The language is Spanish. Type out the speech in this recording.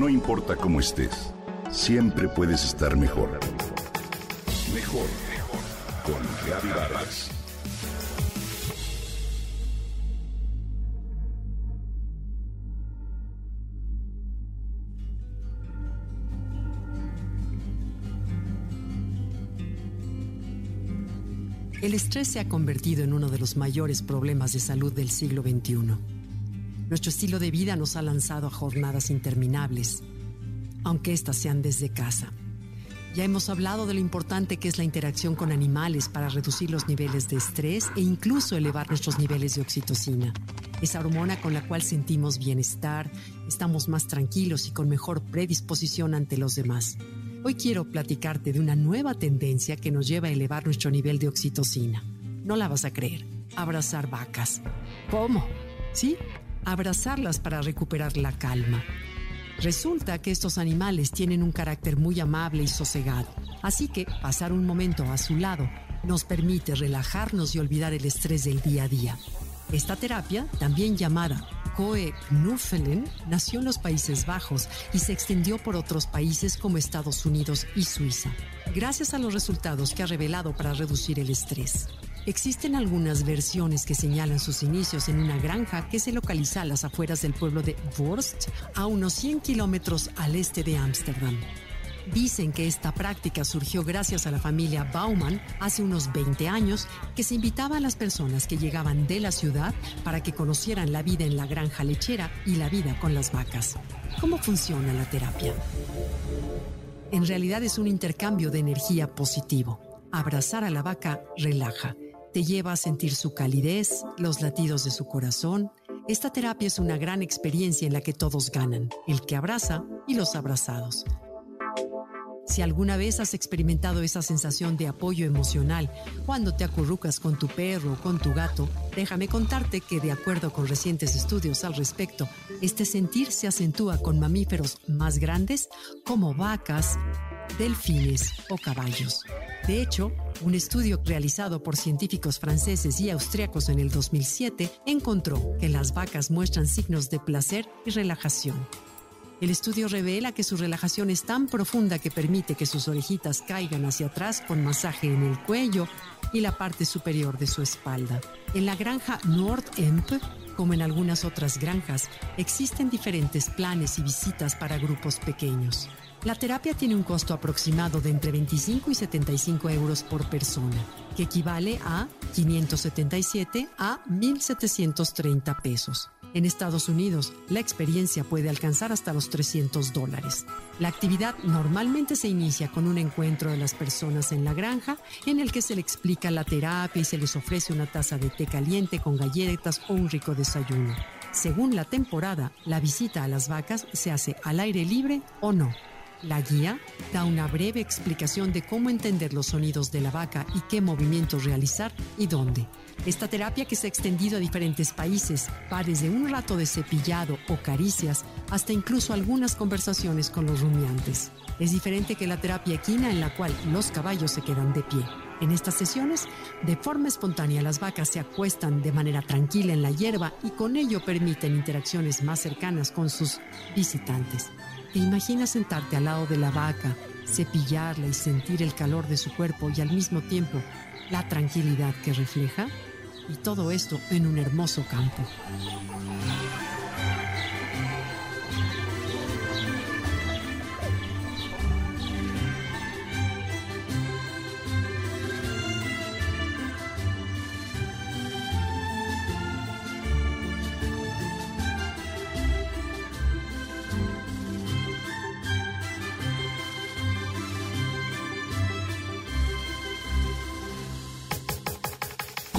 No importa cómo estés, siempre puedes estar mejor. Mejor, mejor. Con Vargas. El estrés se ha convertido en uno de los mayores problemas de salud del siglo XXI. Nuestro estilo de vida nos ha lanzado a jornadas interminables, aunque éstas sean desde casa. Ya hemos hablado de lo importante que es la interacción con animales para reducir los niveles de estrés e incluso elevar nuestros niveles de oxitocina, esa hormona con la cual sentimos bienestar, estamos más tranquilos y con mejor predisposición ante los demás. Hoy quiero platicarte de una nueva tendencia que nos lleva a elevar nuestro nivel de oxitocina. No la vas a creer. Abrazar vacas. ¿Cómo? Sí, abrazarlas para recuperar la calma. Resulta que estos animales tienen un carácter muy amable y sosegado, así que pasar un momento a su lado nos permite relajarnos y olvidar el estrés del día a día. Esta terapia, también llamada Koe Knuffelen nació en los Países Bajos y se extendió por otros países como Estados Unidos y Suiza, gracias a los resultados que ha revelado para reducir el estrés. Existen algunas versiones que señalan sus inicios en una granja que se localiza a las afueras del pueblo de Worst, a unos 100 kilómetros al este de Ámsterdam. Dicen que esta práctica surgió gracias a la familia Bauman hace unos 20 años, que se invitaba a las personas que llegaban de la ciudad para que conocieran la vida en la granja lechera y la vida con las vacas. ¿Cómo funciona la terapia? En realidad es un intercambio de energía positivo. Abrazar a la vaca relaja, te lleva a sentir su calidez, los latidos de su corazón. Esta terapia es una gran experiencia en la que todos ganan, el que abraza y los abrazados. Si alguna vez has experimentado esa sensación de apoyo emocional cuando te acurrucas con tu perro o con tu gato, déjame contarte que de acuerdo con recientes estudios al respecto, este sentir se acentúa con mamíferos más grandes como vacas, delfines o caballos. De hecho, un estudio realizado por científicos franceses y austriacos en el 2007 encontró que las vacas muestran signos de placer y relajación. El estudio revela que su relajación es tan profunda que permite que sus orejitas caigan hacia atrás con masaje en el cuello y la parte superior de su espalda. En la granja Nord-Emp, como en algunas otras granjas, existen diferentes planes y visitas para grupos pequeños. La terapia tiene un costo aproximado de entre 25 y 75 euros por persona, que equivale a 577 a 1.730 pesos. En Estados Unidos, la experiencia puede alcanzar hasta los 300 dólares. La actividad normalmente se inicia con un encuentro de las personas en la granja en el que se le explica la terapia y se les ofrece una taza de té caliente con galletas o un rico desayuno. Según la temporada, la visita a las vacas se hace al aire libre o no. La guía da una breve explicación de cómo entender los sonidos de la vaca y qué movimientos realizar y dónde. Esta terapia que se ha extendido a diferentes países va desde un rato de cepillado o caricias hasta incluso algunas conversaciones con los rumiantes. Es diferente que la terapia equina en la cual los caballos se quedan de pie. En estas sesiones, de forma espontánea, las vacas se acuestan de manera tranquila en la hierba y con ello permiten interacciones más cercanas con sus visitantes. ¿Te imaginas sentarte al lado de la vaca, cepillarla y sentir el calor de su cuerpo y al mismo tiempo la tranquilidad que refleja? Y todo esto en un hermoso campo.